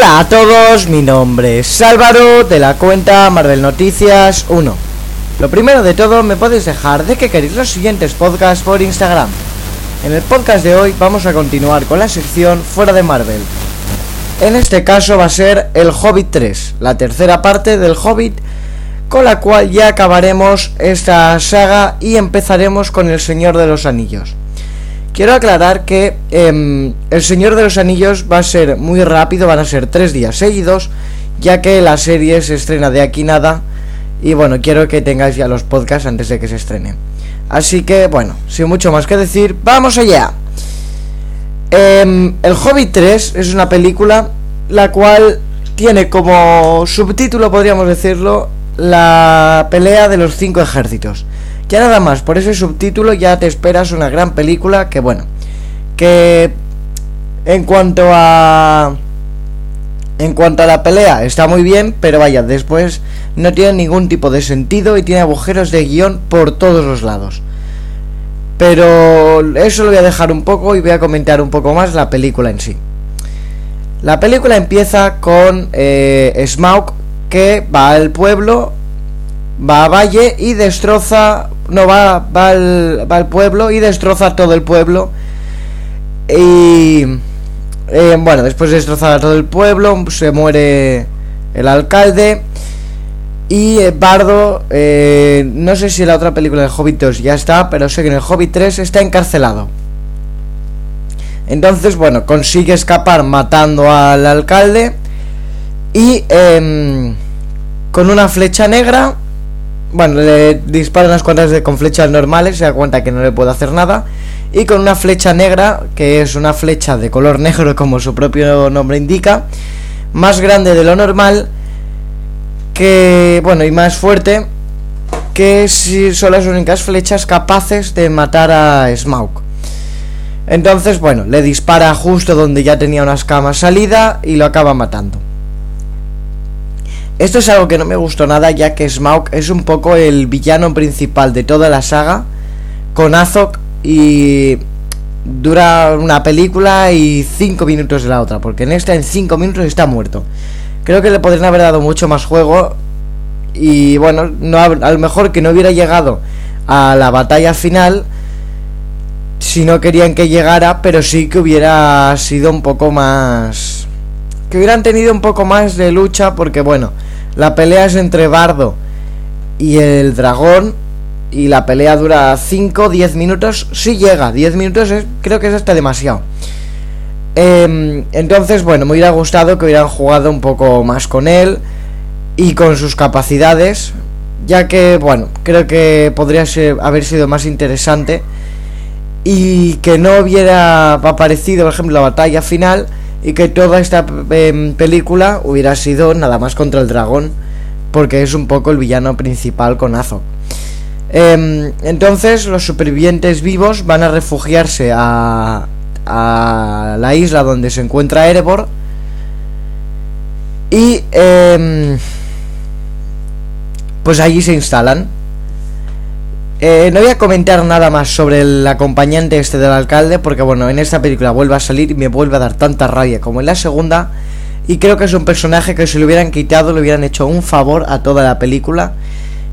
Hola a todos, mi nombre es Álvaro de la cuenta Marvel Noticias 1. Lo primero de todo, me podéis dejar de que queréis los siguientes podcasts por Instagram. En el podcast de hoy vamos a continuar con la sección Fuera de Marvel. En este caso va a ser El Hobbit 3, la tercera parte del Hobbit, con la cual ya acabaremos esta saga y empezaremos con El Señor de los Anillos. Quiero aclarar que em, El Señor de los Anillos va a ser muy rápido, van a ser tres días seguidos, ya que la serie se estrena de aquí nada. Y bueno, quiero que tengáis ya los podcasts antes de que se estrene. Así que bueno, sin mucho más que decir, ¡vamos allá! Em, el Hobbit 3 es una película la cual tiene como subtítulo, podríamos decirlo, la pelea de los cinco ejércitos. Ya nada más, por ese subtítulo ya te esperas una gran película que bueno, que en cuanto a en cuanto a la pelea está muy bien, pero vaya, después no tiene ningún tipo de sentido y tiene agujeros de guion por todos los lados. Pero eso lo voy a dejar un poco y voy a comentar un poco más la película en sí. La película empieza con eh, Smaug que va al pueblo, va a Valle y destroza no va, va, al, pueblo y destroza todo el pueblo. Y eh, bueno, después de destrozar todo el pueblo, se muere el alcalde. Y eh, Bardo, eh, no sé si en la otra película de Hobbit 2 ya está, pero sé que en el Hobbit 3 está encarcelado. Entonces, bueno, consigue escapar matando al alcalde. Y em, con una flecha negra bueno, le dispara unas cuantas de, con flechas normales, se da cuenta que no le puede hacer nada. Y con una flecha negra, que es una flecha de color negro como su propio nombre indica, más grande de lo normal, que, bueno, y más fuerte, que si son las únicas flechas capaces de matar a Smaug. Entonces, bueno, le dispara justo donde ya tenía unas camas salida y lo acaba matando. Esto es algo que no me gustó nada ya que Smaug es un poco el villano principal de toda la saga con Azog y dura una película y 5 minutos de la otra, porque en esta en 5 minutos está muerto. Creo que le podrían haber dado mucho más juego y bueno, no, a lo mejor que no hubiera llegado a la batalla final si no querían que llegara, pero sí que hubiera sido un poco más... que hubieran tenido un poco más de lucha porque bueno, la pelea es entre Bardo y el dragón. Y la pelea dura 5, 10 minutos. Si llega, 10 minutos creo que es hasta demasiado. Em, entonces, bueno, me hubiera gustado que hubieran jugado un poco más con él y con sus capacidades. Ya que, bueno, creo que podría ser, haber sido más interesante. Y que no hubiera aparecido, por ejemplo, la batalla final y que toda esta em, película hubiera sido nada más contra el dragón, porque es un poco el villano principal con Azog. Em, entonces los supervivientes vivos van a refugiarse a, a la isla donde se encuentra Erebor y em, pues allí se instalan eh, no voy a comentar nada más sobre el acompañante este del alcalde, porque bueno, en esta película vuelve a salir y me vuelve a dar tanta rabia como en la segunda. Y creo que es un personaje que si lo hubieran quitado le hubieran hecho un favor a toda la película.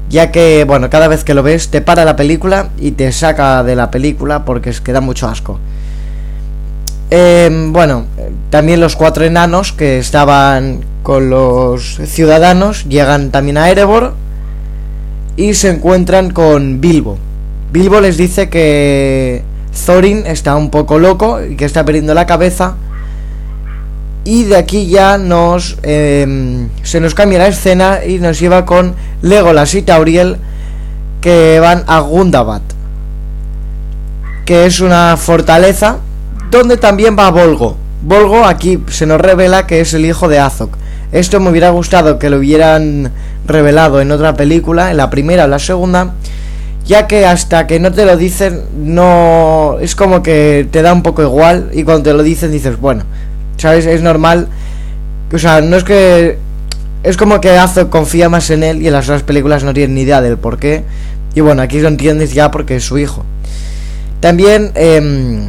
Ya que, bueno, cada vez que lo ves te para la película y te saca de la película porque es que da mucho asco. Em, bueno, también los cuatro enanos que estaban con los ciudadanos llegan también a Erebor y se encuentran con Bilbo. Bilbo les dice que Thorin está un poco loco y que está perdiendo la cabeza. Y de aquí ya nos em, se nos cambia la escena y nos lleva con Legolas y Tauriel que van a Gundabad, que es una fortaleza donde también va Volgo. Volgo aquí se nos revela que es el hijo de Azog. Esto me hubiera gustado que lo hubieran revelado en otra película, en la primera o la segunda, ya que hasta que no te lo dicen, no. Es como que te da un poco igual, y cuando te lo dicen dices, bueno, ¿sabes? Es normal. O sea, no es que. Es como que Azo confía más en él y en las otras películas no tienen ni idea del por qué. Y bueno, aquí lo entiendes ya porque es su hijo. También. Eh,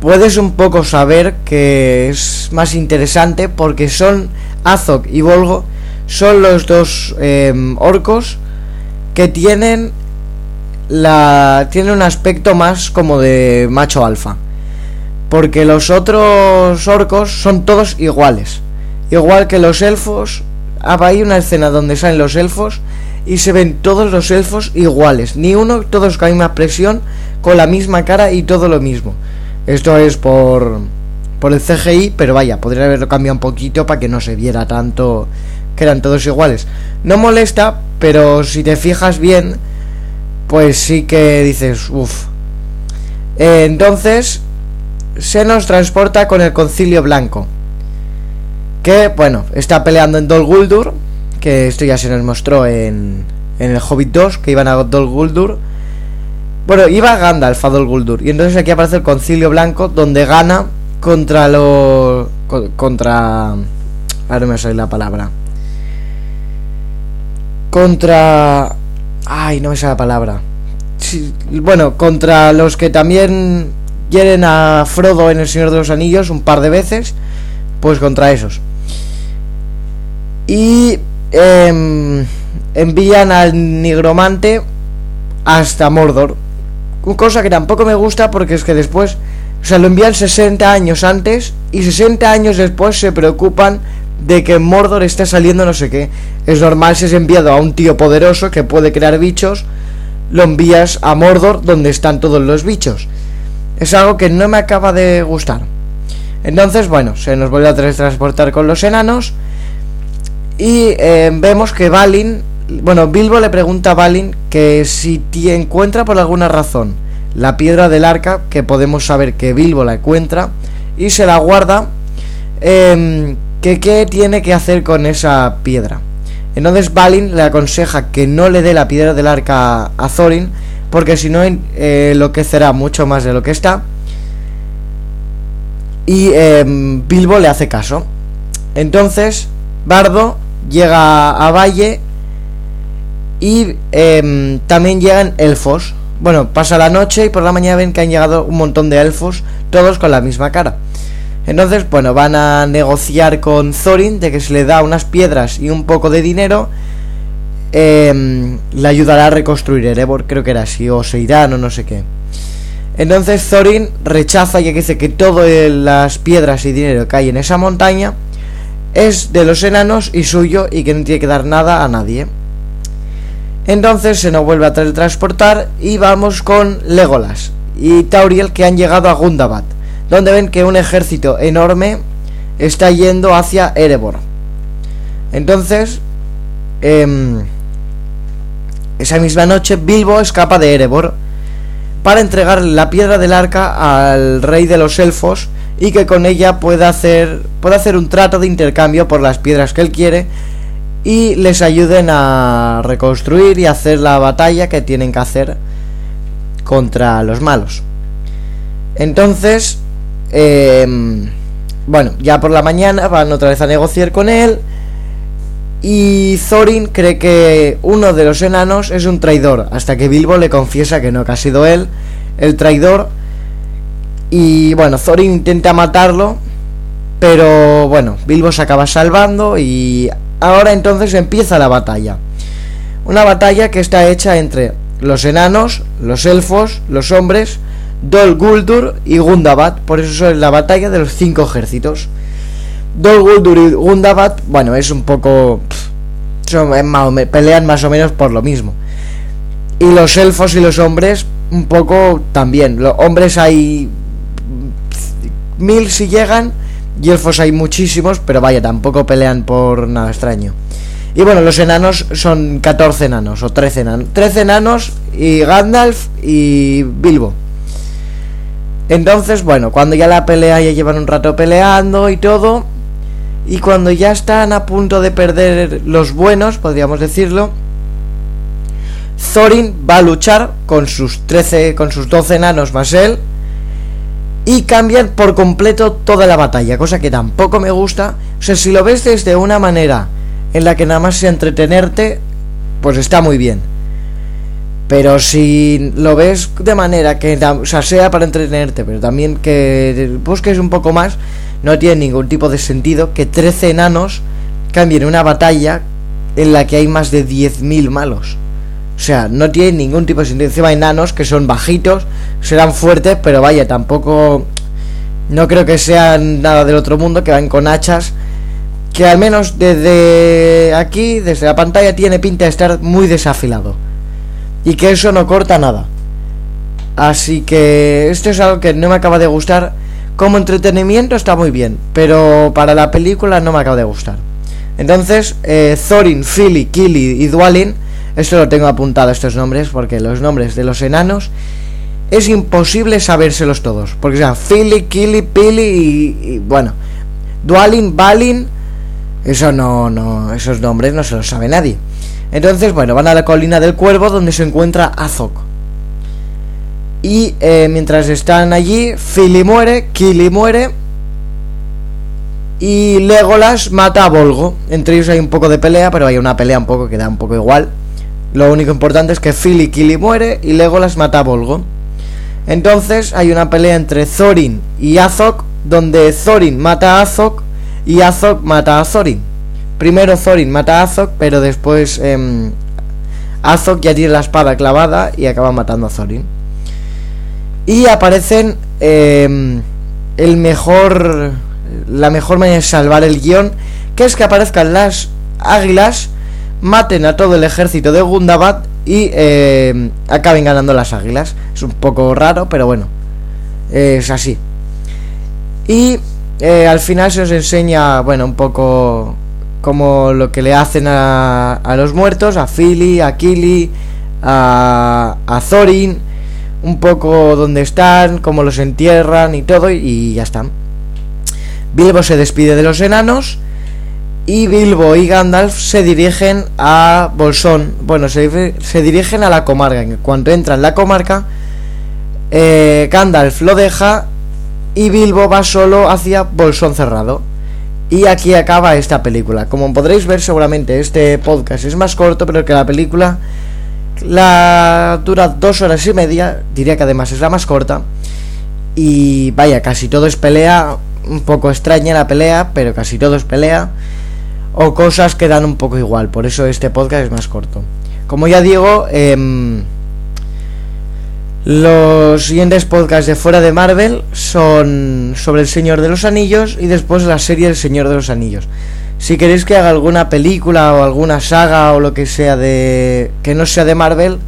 puedes un poco saber que es más interesante porque son Azog y Volgo son los dos em, orcos que tienen la tiene un aspecto más como de macho alfa. Porque los otros orcos son todos iguales. Igual que los elfos hay una escena donde salen los elfos y se ven todos los elfos iguales. Ni uno todos con la misma presión con la misma cara y todo lo mismo. Esto es por por el CGI pero vaya podría haberlo cambiado un poquito para que no se viera tanto que eran todos iguales. No molesta, pero si te fijas bien, pues sí que dices, uff. entonces, se nos transporta con el concilio blanco. Que, bueno, está peleando en Dol Guldur. Que esto ya se nos mostró en, en el Hobbit 2, que iban a Dol Guldur. Bueno, iba Gandalf a Dol Guldur. Y entonces aquí aparece el concilio blanco, donde gana contra los... Contra... Ahora me sale la palabra contra... Ay, no sale la palabra. bueno, contra los que también quieren a Frodo en El Señor de los Anillos un par de veces, pues contra esos. Y em, envían al nigromante hasta Mordor. Cosa que tampoco me gusta porque es que después, o sea, lo envían 60 años antes y 60 años después se preocupan de que Mordor está saliendo no sé qué. Es normal si es enviado a un tío poderoso que puede crear bichos, lo envías a Mordor donde están todos los bichos. Es algo que no me acaba de gustar. Entonces, bueno, se nos vuelve a transportar con los enanos. Y eh, vemos que Balin, bueno, Bilbo le pregunta a Balin que si encuentra por alguna razón la piedra del arca, que podemos saber que Bilbo la encuentra, y se la guarda. Eh, que qué tiene que hacer con esa piedra. Entonces Balin le aconseja que no le dé la piedra del arca a Thorin, porque si no eh, enloquecerá mucho más de lo que está. Y em, Bilbo le hace caso. Entonces Bardo llega a Valle y em, también llegan elfos. Bueno, pasa la noche y por la mañana ven que han llegado un montón de elfos, todos con la misma cara. Entonces, bueno, van a negociar con Thorin de que se le da unas piedras y un poco de dinero. Em, le ayudará a reconstruir Erebor, creo que era así, o se irán o no sé qué. Entonces Thorin rechaza y dice que todas las piedras y dinero que hay en esa montaña es de los enanos y suyo y que no tiene que dar nada a nadie. Entonces se nos vuelve a transportar y vamos con Legolas y Tauriel que han llegado a Gundabad donde ven que un ejército enorme está yendo hacia Erebor. Entonces, em, esa misma noche Bilbo escapa de Erebor para entregar la piedra del arca al rey de los elfos y que con ella pueda hacer, pueda hacer un trato de intercambio por las piedras que él quiere y les ayuden a reconstruir y hacer la batalla que tienen que hacer contra los malos. Entonces, Em, bueno, ya por la mañana van otra vez a negociar con él. Y Thorin cree que uno de los enanos es un traidor, hasta que Bilbo le confiesa que no, que ha sido él el traidor. Y bueno, Thorin intenta matarlo, pero bueno, Bilbo se acaba salvando y ahora entonces empieza la batalla. Una batalla que está hecha entre los enanos, los elfos, los hombres Dol Guldur y Gundabad. Por eso es la batalla de los cinco ejércitos. Dol Guldur y Gundabad, bueno, es un poco. pelean más o menos por lo mismo. Y los elfos y los hombres, un poco también. Los hombres hay. mil si llegan. Y elfos hay muchísimos, pero vaya, tampoco pelean por nada extraño. Y bueno, los enanos son 14 enanos o 13 enanos. 13 enanos y Gandalf y Bilbo. Entonces, bueno, cuando ya la pelea ya llevan un rato peleando y todo, y cuando ya están a punto de perder los buenos, podríamos decirlo, Thorin va a luchar con sus 13, con sus 12 enanos más él, y cambian por completo toda la batalla, cosa que tampoco me gusta. O sea, si lo ves desde una manera en la que nada más entretenerte, pues está muy bien. Pero si lo ves de manera que o sea, sea para entretenerte, pero también que busques un poco más, no tiene ningún tipo de sentido que 13 enanos cambien una batalla en la que hay más de 10.000 malos. O sea, no tiene ningún tipo de sentido. Encima hay enanos que son bajitos, serán fuertes, pero vaya, tampoco... No creo que sean nada del otro mundo, que van con hachas. Que al menos desde aquí, desde la pantalla, tiene pinta de estar muy desafilado. Y que eso no corta nada. Así que esto es algo que no me acaba de gustar. Como entretenimiento está muy bien, pero para la película no me acaba de gustar. Entonces, eh, Thorin, Philly, Killy y Dwalin, esto lo tengo apuntado estos nombres porque los nombres de los enanos es imposible sabérselos todos. Porque sea Philly, Killy, Pili y, bueno, Dwalin, Balin, eso no, no, esos nombres no se los sabe nadie. Entonces, bueno, van a la colina del cuervo donde se encuentra Azok. Y eh, mientras están allí, Philly muere, Killy muere y Legolas mata a Volgo. Entre ellos hay un poco de pelea, pero hay una pelea un poco que da un poco igual. Lo único importante es que Phil y Kili muere y Legolas mata a Volgo. Entonces hay una pelea entre Thorin y Azog, donde Thorin mata a Azog y Azog mata a Thorin. Primero Thorin mata a Azog, pero después eh, Azog ya tiene la espada clavada y acaba matando a Thorin. Y aparecen em, el mejor la mejor manera de salvar el guion, que es que aparezcan las águilas, maten a todo el ejército de Gundabad y eh, acaben ganando las águilas. Es un poco raro, pero bueno, es así. Y eh, al final se os enseña, bueno, un poco como lo que le hacen a, a los muertos, a Philly, a Kili, a, a Thorin, un poco dónde están, cómo los entierran y todo, y ya están. Bilbo se despide de los enanos y Bilbo y Gandalf se dirigen a Bolsón. Bueno, se, dirigen a la comarca. En cuanto entra en la comarca, eh, Gandalf lo deja y Bilbo va solo hacia Bolsón cerrado. Y aquí acaba esta película. Como podréis ver, seguramente este podcast es más corto, pero que la película la dura dos horas y media. Diría que además es la más corta. Y vaya, casi todo es pelea un poco extraña la pelea, pero casi todo es pelea. O cosas que dan un poco igual, por eso este podcast es más corto. Como ya digo, em, los siguientes podcasts de fuera de Marvel son sobre el Señor de los Anillos y después la serie El Señor de los Anillos. Si queréis que haga alguna película o alguna saga o lo que sea de que no sea de Marvel,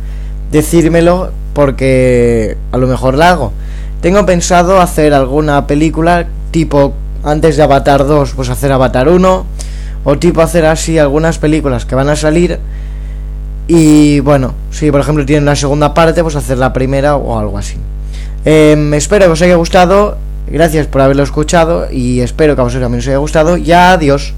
decírmelo porque a lo mejor la hago. Tengo pensado hacer alguna película tipo antes de Avatar 2, pues hacer Avatar 1, o tipo hacer así algunas películas que van a salir. Y bueno, si por ejemplo tienen la segunda parte, pues hacer la primera o algo así. Em, espero que os haya gustado. Gracias por haberlo escuchado y espero que a vosotros también os haya gustado. Y adiós.